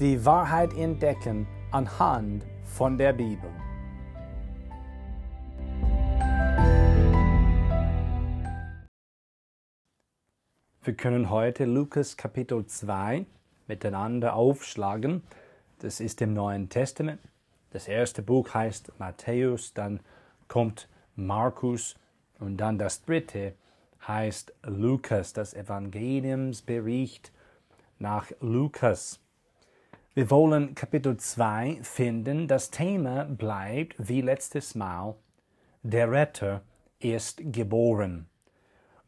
die Wahrheit entdecken anhand von der Bibel. Wir können heute Lukas Kapitel 2 miteinander aufschlagen. Das ist im Neuen Testament. Das erste Buch heißt Matthäus, dann kommt Markus und dann das dritte heißt Lukas, das Evangeliumsbericht nach Lukas. Wir wollen Kapitel 2 finden. Das Thema bleibt wie letztes Mal, der Retter ist geboren.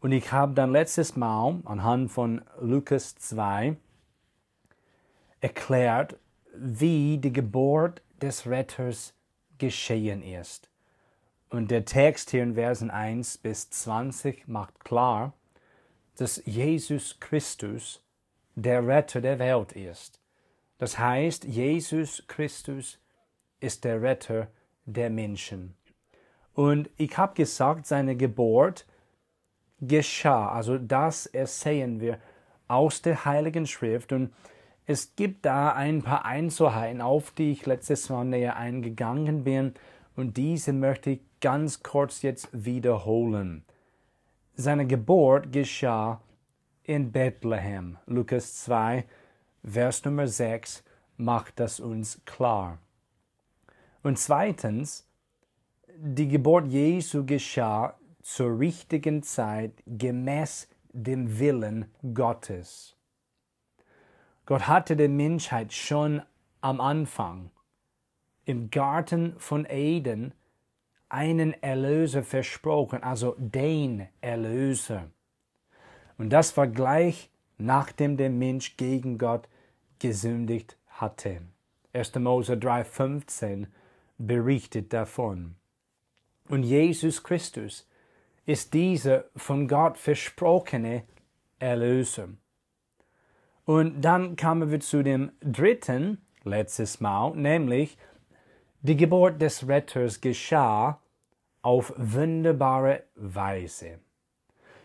Und ich habe dann letztes Mal anhand von Lukas 2 erklärt, wie die Geburt des Retters geschehen ist. Und der Text hier in Versen 1 bis 20 macht klar, dass Jesus Christus der Retter der Welt ist. Das heißt, Jesus Christus ist der Retter der Menschen. Und ich habe gesagt, seine Geburt geschah. Also das ersehen wir aus der Heiligen Schrift. Und es gibt da ein paar Einzelheiten, auf die ich letztes Mal näher eingegangen bin. Und diese möchte ich ganz kurz jetzt wiederholen. Seine Geburt geschah in Bethlehem. Lukas 2, Vers Nummer 6 macht das uns klar. Und zweitens, die Geburt Jesu geschah zur richtigen Zeit gemäß dem Willen Gottes. Gott hatte der Menschheit schon am Anfang im Garten von Eden einen Erlöser versprochen, also den Erlöser. Und das war gleich nachdem der Mensch gegen Gott gesündigt hatte. 1. Mose 3,15 berichtet davon. Und Jesus Christus ist dieser von Gott versprochene Erlöser. Und dann kamen wir zu dem dritten, letztes Mal, nämlich die Geburt des Retters geschah auf wunderbare Weise.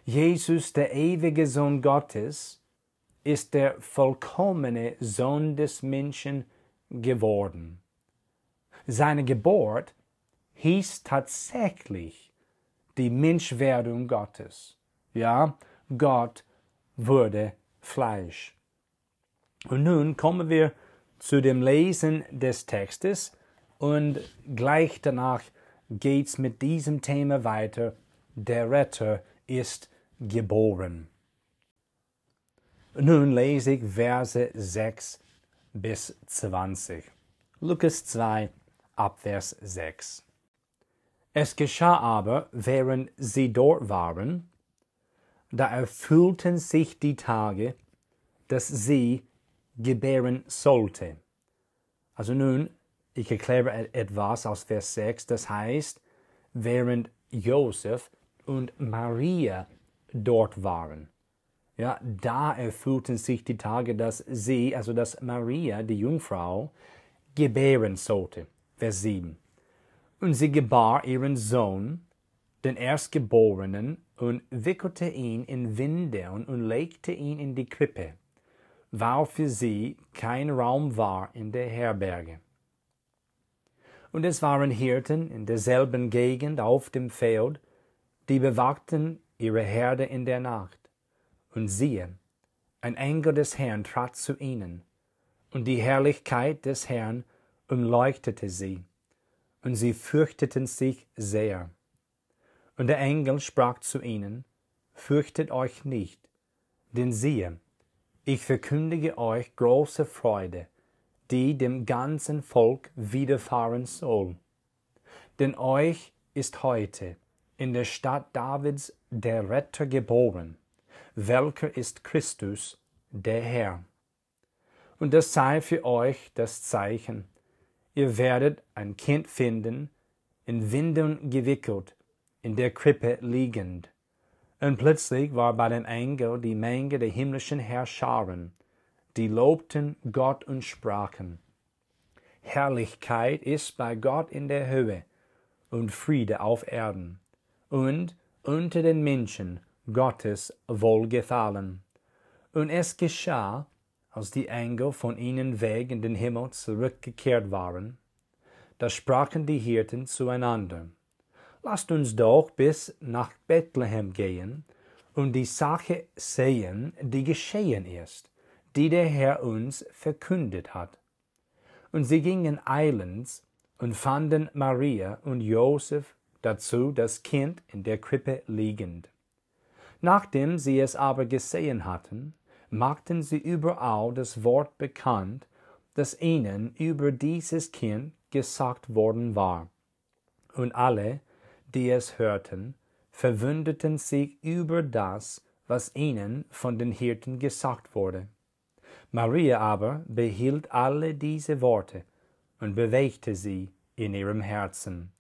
Jesus, der ewige Sohn Gottes, ist der vollkommene Sohn des Menschen geworden. Seine Geburt hieß tatsächlich die Menschwerdung Gottes. Ja, Gott wurde Fleisch. Und nun kommen wir zu dem Lesen des Textes und gleich danach geht's mit diesem Thema weiter. Der Retter ist geboren. Nun lese ich Verse 6 bis 20. Lukas 2, Abvers 6. Es geschah aber, während sie dort waren, da erfüllten sich die Tage, dass sie gebären sollte. Also nun, ich erkläre etwas aus Vers 6, das heißt, während Josef und Maria dort waren. Ja, da erfüllten sich die Tage, dass sie, also dass Maria, die Jungfrau, gebären sollte. Vers 7. Und sie gebar ihren Sohn, den Erstgeborenen, und wickelte ihn in Windeln und legte ihn in die Krippe, weil für sie kein Raum war in der Herberge. Und es waren Hirten in derselben Gegend auf dem Feld, die bewachten ihre Herde in der Nacht. Und siehe, ein Engel des Herrn trat zu ihnen, und die Herrlichkeit des Herrn umleuchtete sie, und sie fürchteten sich sehr. Und der Engel sprach zu ihnen, Fürchtet euch nicht, denn siehe, ich verkündige euch große Freude, die dem ganzen Volk widerfahren soll. Denn euch ist heute in der Stadt Davids der Retter geboren, welcher ist Christus, der Herr. Und das sei für euch das Zeichen. Ihr werdet ein Kind finden, in Windeln gewickelt, in der Krippe liegend. Und plötzlich war bei dem Engel die Menge der himmlischen Herrscharen, die lobten Gott und sprachen. Herrlichkeit ist bei Gott in der Höhe und Friede auf Erden und unter den Menschen Gottes Wohlgefallen. Und es geschah, als die Engel von ihnen weg in den Himmel zurückgekehrt waren, da sprachen die Hirten zueinander, Lasst uns doch bis nach Bethlehem gehen und die Sache sehen, die geschehen ist, die der Herr uns verkündet hat. Und sie gingen eilends und fanden Maria und Josef dazu das Kind in der Krippe liegend. Nachdem sie es aber gesehen hatten, machten sie überall das Wort bekannt, das ihnen über dieses Kind gesagt worden war. Und alle, die es hörten, verwunderten sich über das, was ihnen von den Hirten gesagt wurde. Maria aber behielt alle diese Worte und bewegte sie in ihrem Herzen.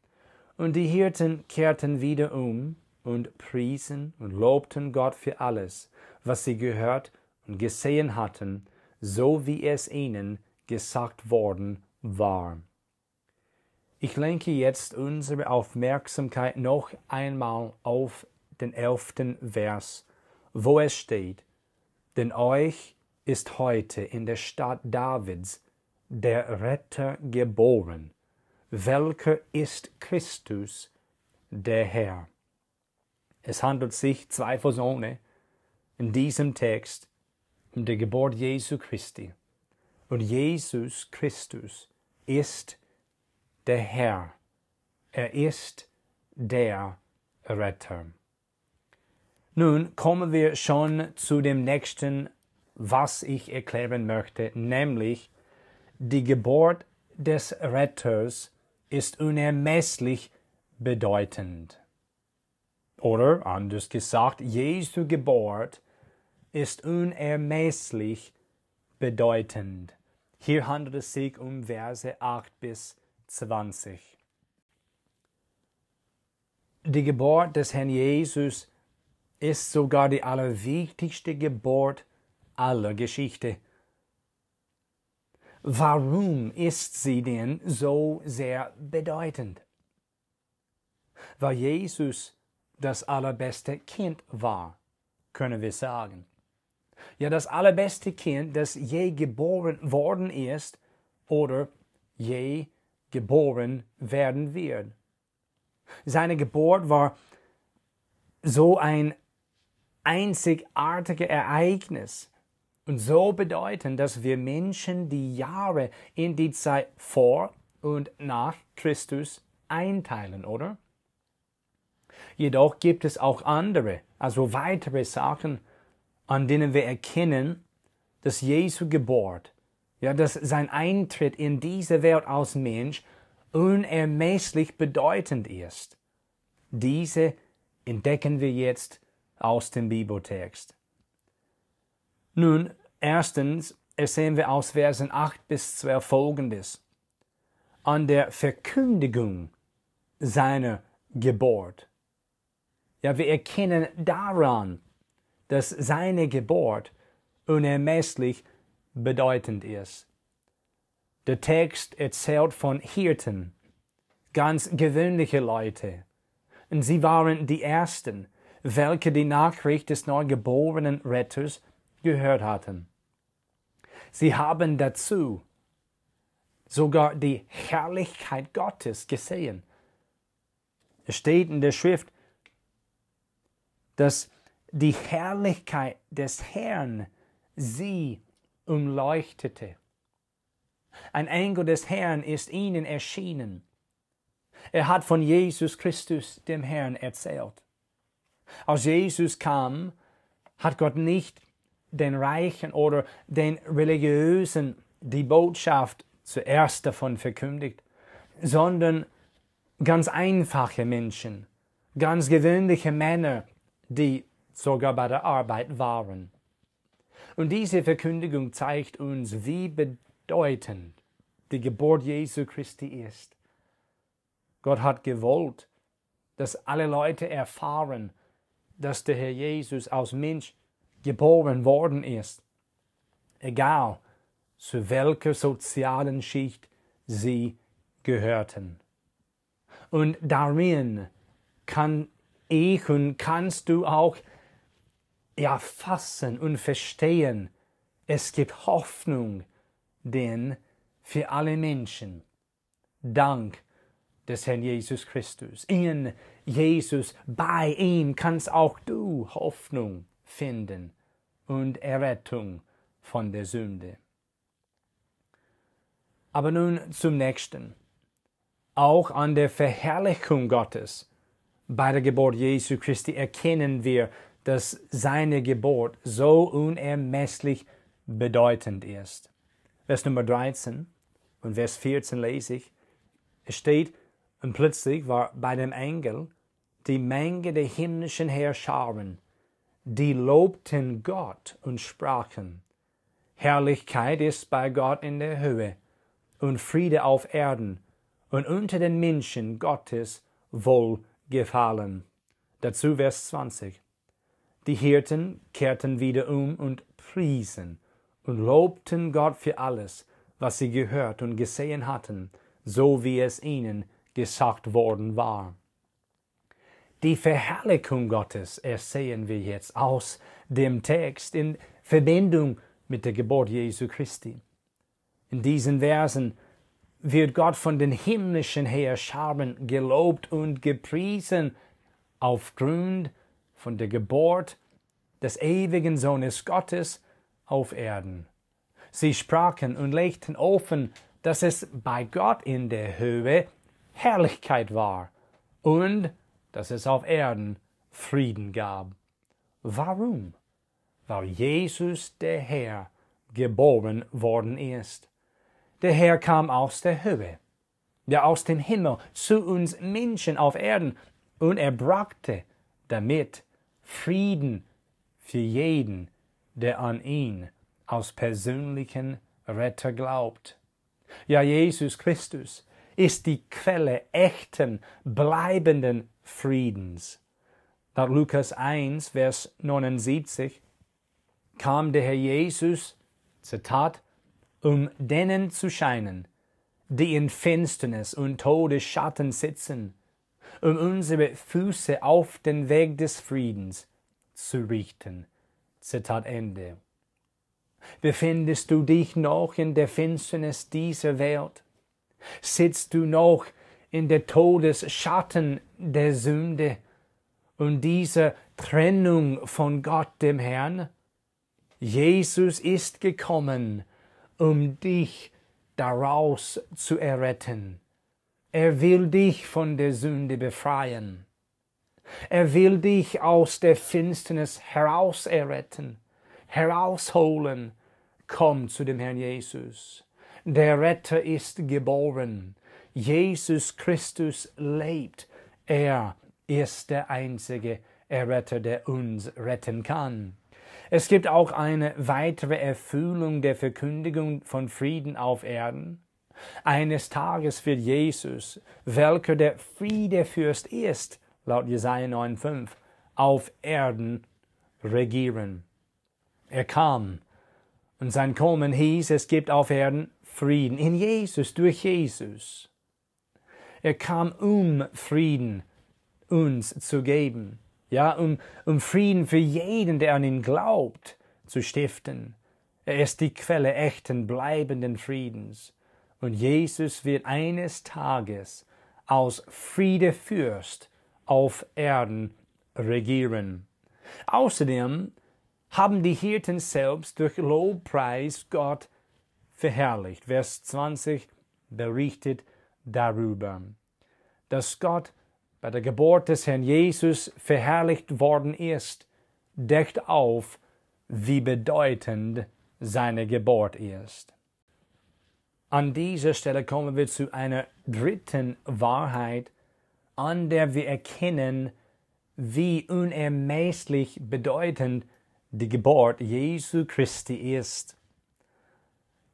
Und die Hirten kehrten wieder um und priesen und lobten Gott für alles, was sie gehört und gesehen hatten, so wie es ihnen gesagt worden war. Ich lenke jetzt unsere Aufmerksamkeit noch einmal auf den elften Vers, wo es steht, denn euch ist heute in der Stadt Davids der Retter geboren, welcher ist Christus, der Herr. Es handelt sich zweifelsohne in diesem Text um die Geburt Jesu Christi. Und Jesus Christus ist der Herr. Er ist der Retter. Nun kommen wir schon zu dem nächsten was ich erklären möchte, nämlich die Geburt des Retters ist unermesslich bedeutend. Oder anders gesagt, Jesu Geburt ist unermesslich bedeutend. Hier handelt es sich um Verse 8 bis 20. Die Geburt des Herrn Jesus ist sogar die allerwichtigste Geburt aller Geschichte. Warum ist sie denn so sehr bedeutend? Weil Jesus das allerbeste Kind war, können wir sagen. Ja, das allerbeste Kind, das je geboren worden ist oder je geboren werden wird. Seine Geburt war so ein einzigartiges Ereignis, und so bedeuten, dass wir Menschen die Jahre in die Zeit vor und nach Christus einteilen, oder? Jedoch gibt es auch andere, also weitere Sachen, an denen wir erkennen, dass Jesu Geburt, ja, dass sein Eintritt in diese Welt als Mensch unermesslich bedeutend ist. Diese entdecken wir jetzt aus dem Bibeltext. Nun, erstens ersehen wir aus Versen 8 bis 12 folgendes. An der Verkündigung seiner Geburt. Ja, wir erkennen daran, dass seine Geburt unermesslich bedeutend ist. Der Text erzählt von Hirten, ganz gewöhnliche Leute. Und sie waren die Ersten, welche die Nachricht des neugeborenen Retters gehört hatten. Sie haben dazu sogar die Herrlichkeit Gottes gesehen. Es steht in der Schrift, dass die Herrlichkeit des Herrn sie umleuchtete. Ein Engel des Herrn ist ihnen erschienen. Er hat von Jesus Christus, dem Herrn, erzählt. Als Jesus kam, hat Gott nicht den Reichen oder den Religiösen die Botschaft zuerst davon verkündigt, sondern ganz einfache Menschen, ganz gewöhnliche Männer, die sogar bei der Arbeit waren. Und diese Verkündigung zeigt uns, wie bedeutend die Geburt Jesu Christi ist. Gott hat gewollt, dass alle Leute erfahren, dass der Herr Jesus aus Mensch geboren worden ist, egal zu welcher sozialen Schicht sie gehörten. Und darin kann ich und kannst du auch erfassen und verstehen, es gibt Hoffnung, denn für alle Menschen, dank des Herrn Jesus Christus. In Jesus, bei ihm kannst auch du Hoffnung finden und Errettung von der Sünde. Aber nun zum nächsten. Auch an der Verherrlichung Gottes bei der Geburt Jesu Christi erkennen wir, dass seine Geburt so unermesslich bedeutend ist. Vers Nummer 13 und Vers 14 lese ich. Es steht, und plötzlich war bei dem Engel die Menge der himmlischen Herrscharen, die lobten Gott und sprachen, Herrlichkeit ist bei Gott in der Höhe und Friede auf Erden und unter den Menschen Gottes Wohlgefallen. Dazu Vers 20. Die Hirten kehrten wieder um und priesen und lobten Gott für alles, was sie gehört und gesehen hatten, so wie es ihnen gesagt worden war. Die Verherrlichung Gottes ersehen wir jetzt aus dem Text in Verbindung mit der Geburt Jesu Christi. In diesen Versen wird Gott von den himmlischen Heerscharen gelobt und gepriesen aufgrund von der Geburt des ewigen Sohnes Gottes auf Erden. Sie sprachen und legten offen, dass es bei Gott in der Höhe Herrlichkeit war und dass es auf Erden Frieden gab. Warum? Weil Jesus der Herr geboren worden ist. Der Herr kam aus der Höhe, der aus dem Himmel zu uns Menschen auf Erden und er brachte damit Frieden für jeden, der an ihn als persönlichen Retter glaubt. Ja, Jesus Christus ist die Quelle echten, bleibenden Friedens. Nach Lukas 1, Vers 79 kam der Herr Jesus, Zitat, um denen zu scheinen, die in Finsternis und Todesschatten sitzen, um unsere Füße auf den Weg des Friedens zu richten. Zitat Ende. Befindest du dich noch in der Finsternis dieser Welt? Sitzt du noch in der Todesschatten der Sünde und dieser Trennung von Gott dem Herrn? Jesus ist gekommen, um dich daraus zu erretten. Er will dich von der Sünde befreien. Er will dich aus der Finsternis heraus erretten, herausholen. Komm zu dem Herrn Jesus. Der Retter ist geboren. Jesus Christus lebt. Er ist der einzige Erretter, der uns retten kann. Es gibt auch eine weitere Erfüllung der Verkündigung von Frieden auf Erden. Eines Tages wird Jesus, welcher der Friedefürst ist, laut Jesaja 9,5, auf Erden regieren. Er kam, und sein Kommen hieß, es gibt auf Erden Frieden in Jesus, durch Jesus. Er kam, um Frieden uns zu geben ja, um, um Frieden für jeden, der an ihn glaubt, zu stiften. Er ist die Quelle echten, bleibenden Friedens. Und Jesus wird eines Tages aus Friedefürst auf Erden regieren. Außerdem haben die Hirten selbst durch Lobpreis Gott verherrlicht. Vers 20 berichtet darüber, dass Gott bei der Geburt des Herrn Jesus verherrlicht worden ist, deckt auf, wie bedeutend seine Geburt ist. An dieser Stelle kommen wir zu einer dritten Wahrheit, an der wir erkennen, wie unermesslich bedeutend die Geburt Jesu Christi ist.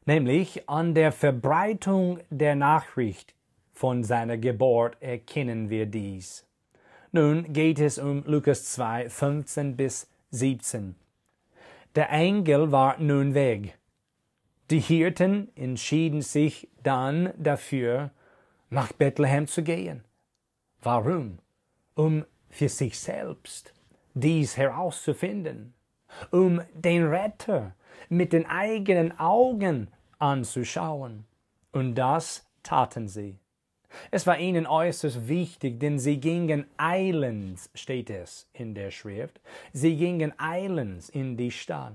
Nämlich an der Verbreitung der Nachricht von seiner Geburt erkennen wir dies. Nun geht es um Lukas 2, 15 bis 17. Der Engel war nun weg. Die Hirten entschieden sich dann dafür, nach Bethlehem zu gehen. Warum? Um für sich selbst dies herauszufinden, um den Retter mit den eigenen Augen anzuschauen. Und das taten sie. Es war ihnen äußerst wichtig, denn sie gingen eilends, steht es in der Schrift, sie gingen eilends in die Stadt.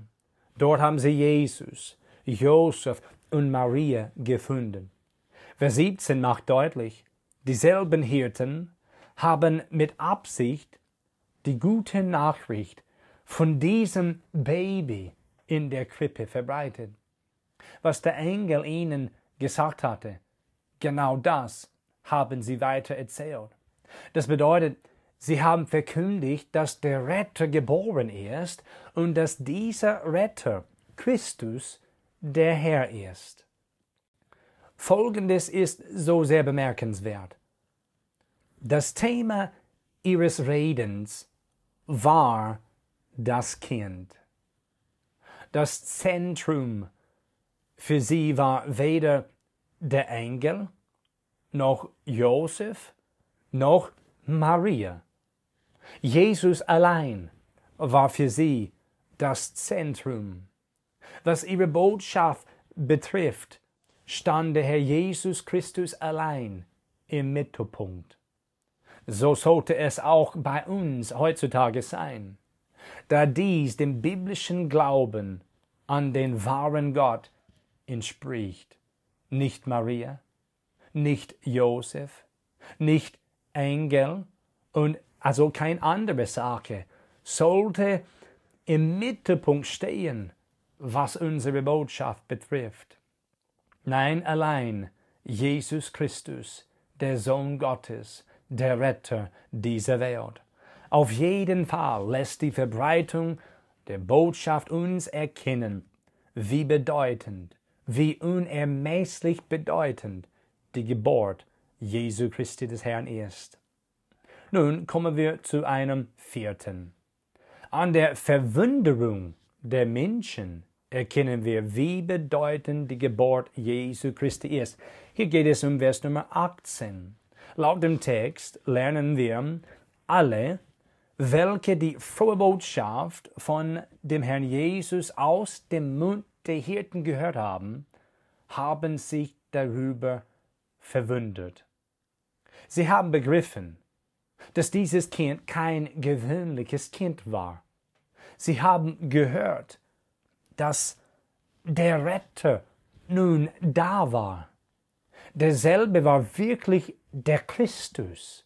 Dort haben sie Jesus, Josef und Maria gefunden. Vers 17 macht deutlich, dieselben Hirten haben mit Absicht die gute Nachricht von diesem Baby in der Krippe verbreitet. Was der Engel ihnen gesagt hatte, genau das haben sie weiter erzählt. Das bedeutet, sie haben verkündigt, dass der Retter geboren ist und dass dieser Retter, Christus, der Herr ist. Folgendes ist so sehr bemerkenswert. Das Thema ihres Redens war das Kind. Das Zentrum für sie war weder der Engel, noch Josef, noch Maria. Jesus allein war für sie das Zentrum. Was ihre Botschaft betrifft, stand der Herr Jesus Christus allein im Mittelpunkt. So sollte es auch bei uns heutzutage sein, da dies dem biblischen Glauben an den wahren Gott entspricht. Nicht Maria, nicht Josef, nicht Engel und also kein andere Sache sollte im Mittelpunkt stehen, was unsere Botschaft betrifft. Nein, allein Jesus Christus, der Sohn Gottes, der Retter dieser Welt. Auf jeden Fall lässt die Verbreitung der Botschaft uns erkennen, wie bedeutend, wie unermesslich bedeutend die Geburt Jesu Christi des Herrn ist. Nun kommen wir zu einem vierten. An der Verwunderung der Menschen erkennen wir, wie bedeutend die Geburt Jesu Christi ist. Hier geht es um Vers Nummer 18. Laut dem Text lernen wir alle, welche die frohe Botschaft von dem Herrn Jesus aus dem Mund der Hirten gehört haben, haben sich darüber verwundert. Sie haben begriffen, dass dieses Kind kein gewöhnliches Kind war. Sie haben gehört, dass der Retter nun da war. Derselbe war wirklich der Christus,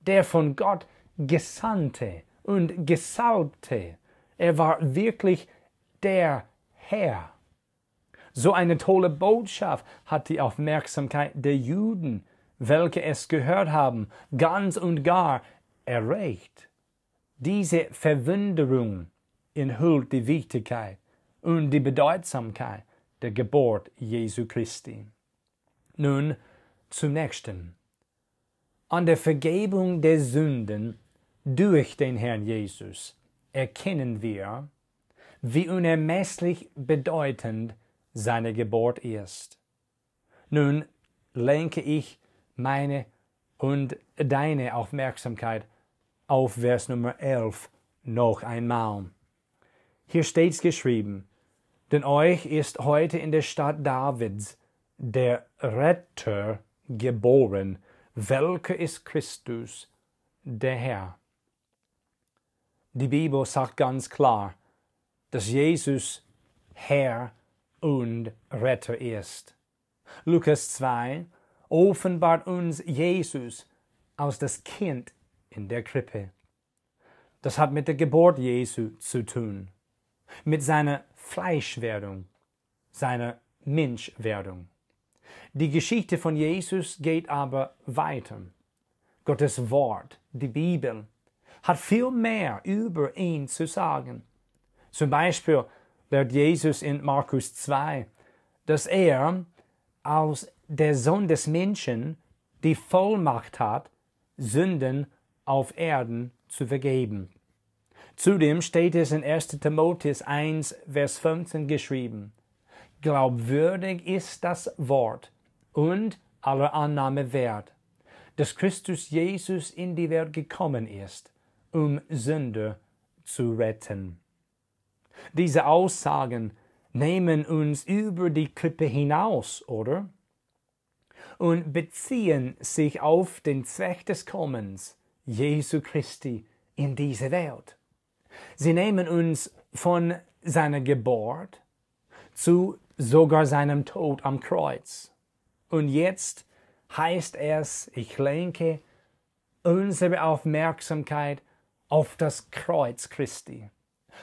der von Gott Gesandte und Gesalbte. Er war wirklich der Herr. So eine tolle Botschaft hat die Aufmerksamkeit der Juden, welche es gehört haben, ganz und gar erreicht. Diese Verwunderung enthüllt die Wichtigkeit und die Bedeutsamkeit der Geburt Jesu Christi. Nun zum nächsten an der Vergebung der Sünden durch den Herrn Jesus erkennen wir, wie unermesslich bedeutend seine Geburt ist. Nun lenke ich meine und deine Aufmerksamkeit auf Vers Nummer 11 noch einmal. Hier steht's geschrieben, denn euch ist heute in der Stadt Davids der Retter geboren, welcher ist Christus, der Herr? Die Bibel sagt ganz klar, dass Jesus Herr und Retter ist. Lukas 2 offenbart uns Jesus als das Kind in der Krippe. Das hat mit der Geburt Jesu zu tun, mit seiner Fleischwerdung, seiner Menschwerdung. Die Geschichte von Jesus geht aber weiter. Gottes Wort, die Bibel, hat viel mehr über ihn zu sagen. Zum Beispiel lehrt Jesus in Markus 2, dass er als der Sohn des Menschen die Vollmacht hat, Sünden auf Erden zu vergeben. Zudem steht es in 1. Timotheus 1, Vers 15 geschrieben, Glaubwürdig ist das Wort und aller Annahme wert, dass Christus Jesus in die Welt gekommen ist, um Sünder zu retten. Diese Aussagen nehmen uns über die Klippe hinaus, oder? Und beziehen sich auf den Zweck des Kommens Jesu Christi in diese Welt. Sie nehmen uns von seiner Geburt zu sogar seinem Tod am Kreuz. Und jetzt heißt es, ich lenke unsere Aufmerksamkeit auf das Kreuz Christi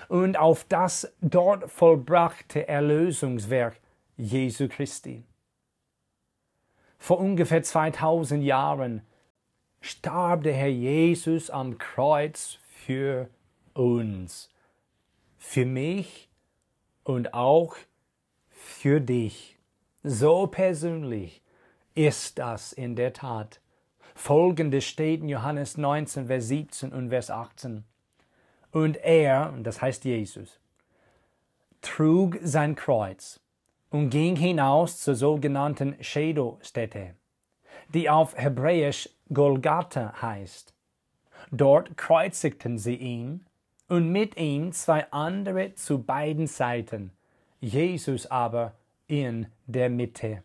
und auf das dort vollbrachte Erlösungswerk Jesu Christi. Vor ungefähr 2000 Jahren starb der Herr Jesus am Kreuz für uns, für mich und auch für dich. So persönlich ist das in der Tat. Folgendes steht in Johannes 19, Vers 17 und Vers 18. Und er, das heißt Jesus, trug sein Kreuz und ging hinaus zur sogenannten Shadow-Stätte, die auf Hebräisch Golgatha heißt. Dort kreuzigten sie ihn und mit ihm zwei andere zu beiden Seiten, Jesus aber in der Mitte.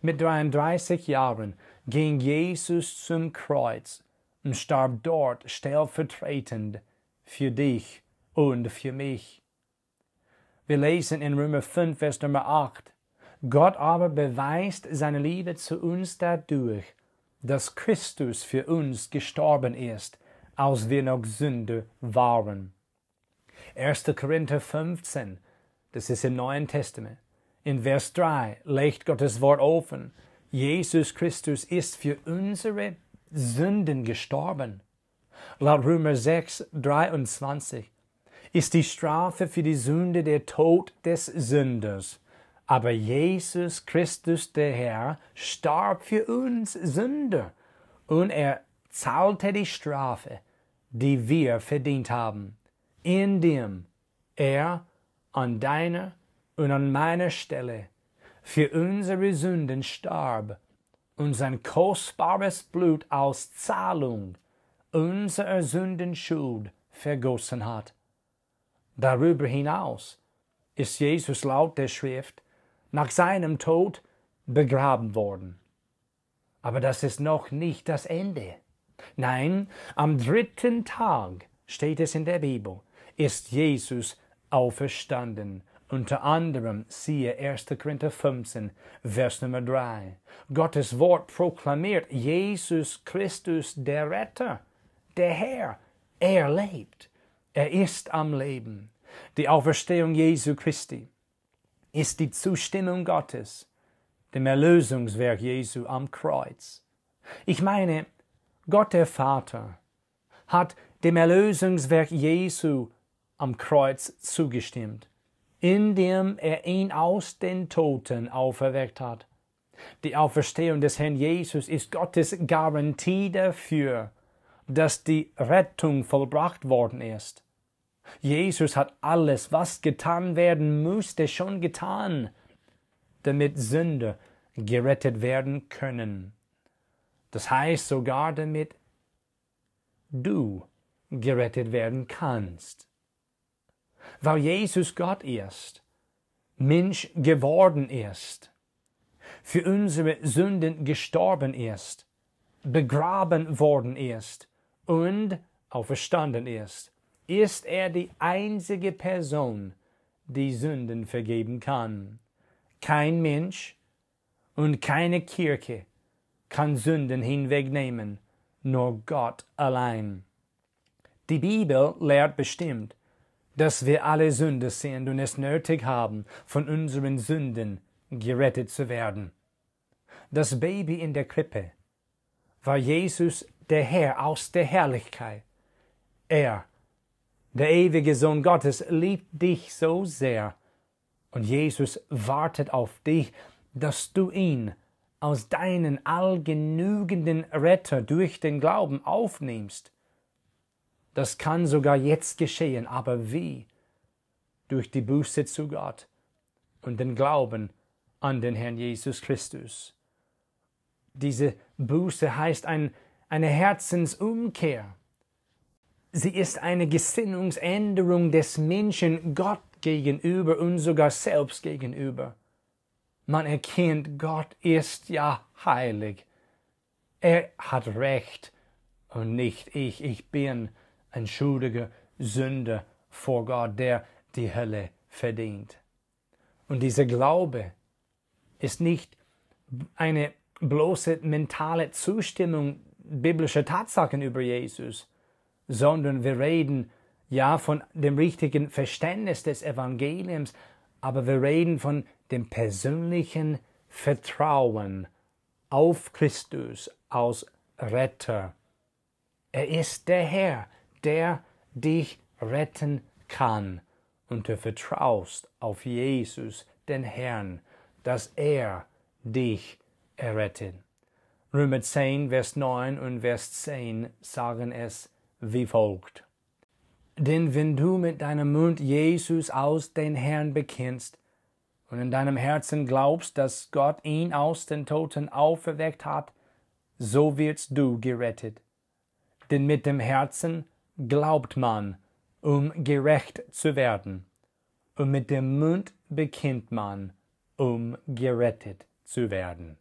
Mit 33 Jahren ging Jesus zum Kreuz und starb dort stellvertretend für dich und für mich. Wir lesen in Römer 5, Vers Nummer 8. Gott aber beweist seine Liebe zu uns dadurch, dass Christus für uns gestorben ist, als wir noch Sünde waren. 1. Korinther 15, das ist im Neuen Testament. In Vers 3 legt Gottes Wort offen. Jesus Christus ist für unsere Sünden gestorben. Laut Römer 6, 23 ist die Strafe für die Sünde der Tod des Sünders. Aber Jesus Christus, der Herr, starb für uns Sünder und er zahlte die Strafe, die wir verdient haben, indem er an deiner und an meiner Stelle für unsere Sünden starb und sein kostbares Blut als Zahlung unserer Sündenschuld vergossen hat. Darüber hinaus ist Jesus laut der Schrift nach seinem Tod begraben worden. Aber das ist noch nicht das Ende. Nein, am dritten Tag, steht es in der Bibel, ist Jesus auferstanden. Unter anderem siehe 1. Korinther 15, Vers Nummer 3. Gottes Wort proklamiert Jesus Christus der Retter, der Herr. Er lebt. Er ist am Leben. Die Auferstehung Jesu Christi ist die Zustimmung Gottes dem Erlösungswerk Jesu am Kreuz. Ich meine, Gott der Vater hat dem Erlösungswerk Jesu am Kreuz zugestimmt, indem er ihn aus den Toten auferweckt hat. Die Auferstehung des Herrn Jesus ist Gottes Garantie dafür, dass die Rettung vollbracht worden ist. Jesus hat alles, was getan werden musste, schon getan, damit Sünder gerettet werden können. Das heißt sogar, damit du gerettet werden kannst. Weil Jesus Gott ist, Mensch geworden ist, für unsere Sünden gestorben ist, begraben worden ist und auferstanden ist, ist er die einzige Person, die Sünden vergeben kann. Kein Mensch und keine Kirche kann Sünden hinwegnehmen, nur Gott allein. Die Bibel lehrt bestimmt, dass wir alle Sünder sind und es nötig haben, von unseren Sünden gerettet zu werden. Das Baby in der Krippe war Jesus der Herr aus der Herrlichkeit. Er Der ewige Sohn Gottes liebt dich so sehr. Und Jesus wartet auf dich, dass du ihn aus deinen allgenügenden Retter durch den Glauben aufnimmst. Das kann sogar jetzt geschehen, aber wie? Durch die Buße zu Gott und den Glauben an den Herrn Jesus Christus. Diese Buße heißt ein, eine Herzensumkehr. Sie ist eine Gesinnungsänderung des Menschen Gott gegenüber und sogar selbst gegenüber. Man erkennt, Gott ist ja heilig. Er hat Recht und nicht ich. Ich bin ein schuldiger Sünder vor Gott, der die Hölle verdient. Und dieser Glaube ist nicht eine bloße mentale Zustimmung biblischer Tatsachen über Jesus, sondern wir reden ja von dem richtigen Verständnis des Evangeliums, aber wir reden von dem persönlichen Vertrauen auf Christus als Retter. Er ist der Herr, der dich retten kann, und du vertraust auf Jesus, den Herrn, dass er dich errettet. Römer 10, Vers 9 und Vers 10 sagen es wie folgt. Denn wenn du mit deinem Mund Jesus aus den Herrn bekennst und in deinem Herzen glaubst, dass Gott ihn aus den Toten auferweckt hat, so wirst du gerettet. Denn mit dem Herzen glaubt man, um gerecht zu werden, und mit dem Mund bekennt man, um gerettet zu werden.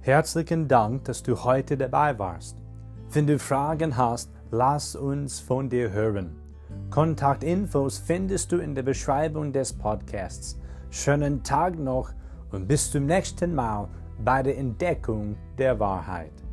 Herzlichen Dank, dass du heute dabei warst. Wenn du Fragen hast, lass uns von dir hören. Kontaktinfos findest du in der Beschreibung des Podcasts. Schönen Tag noch und bis zum nächsten Mal bei der Entdeckung der Wahrheit.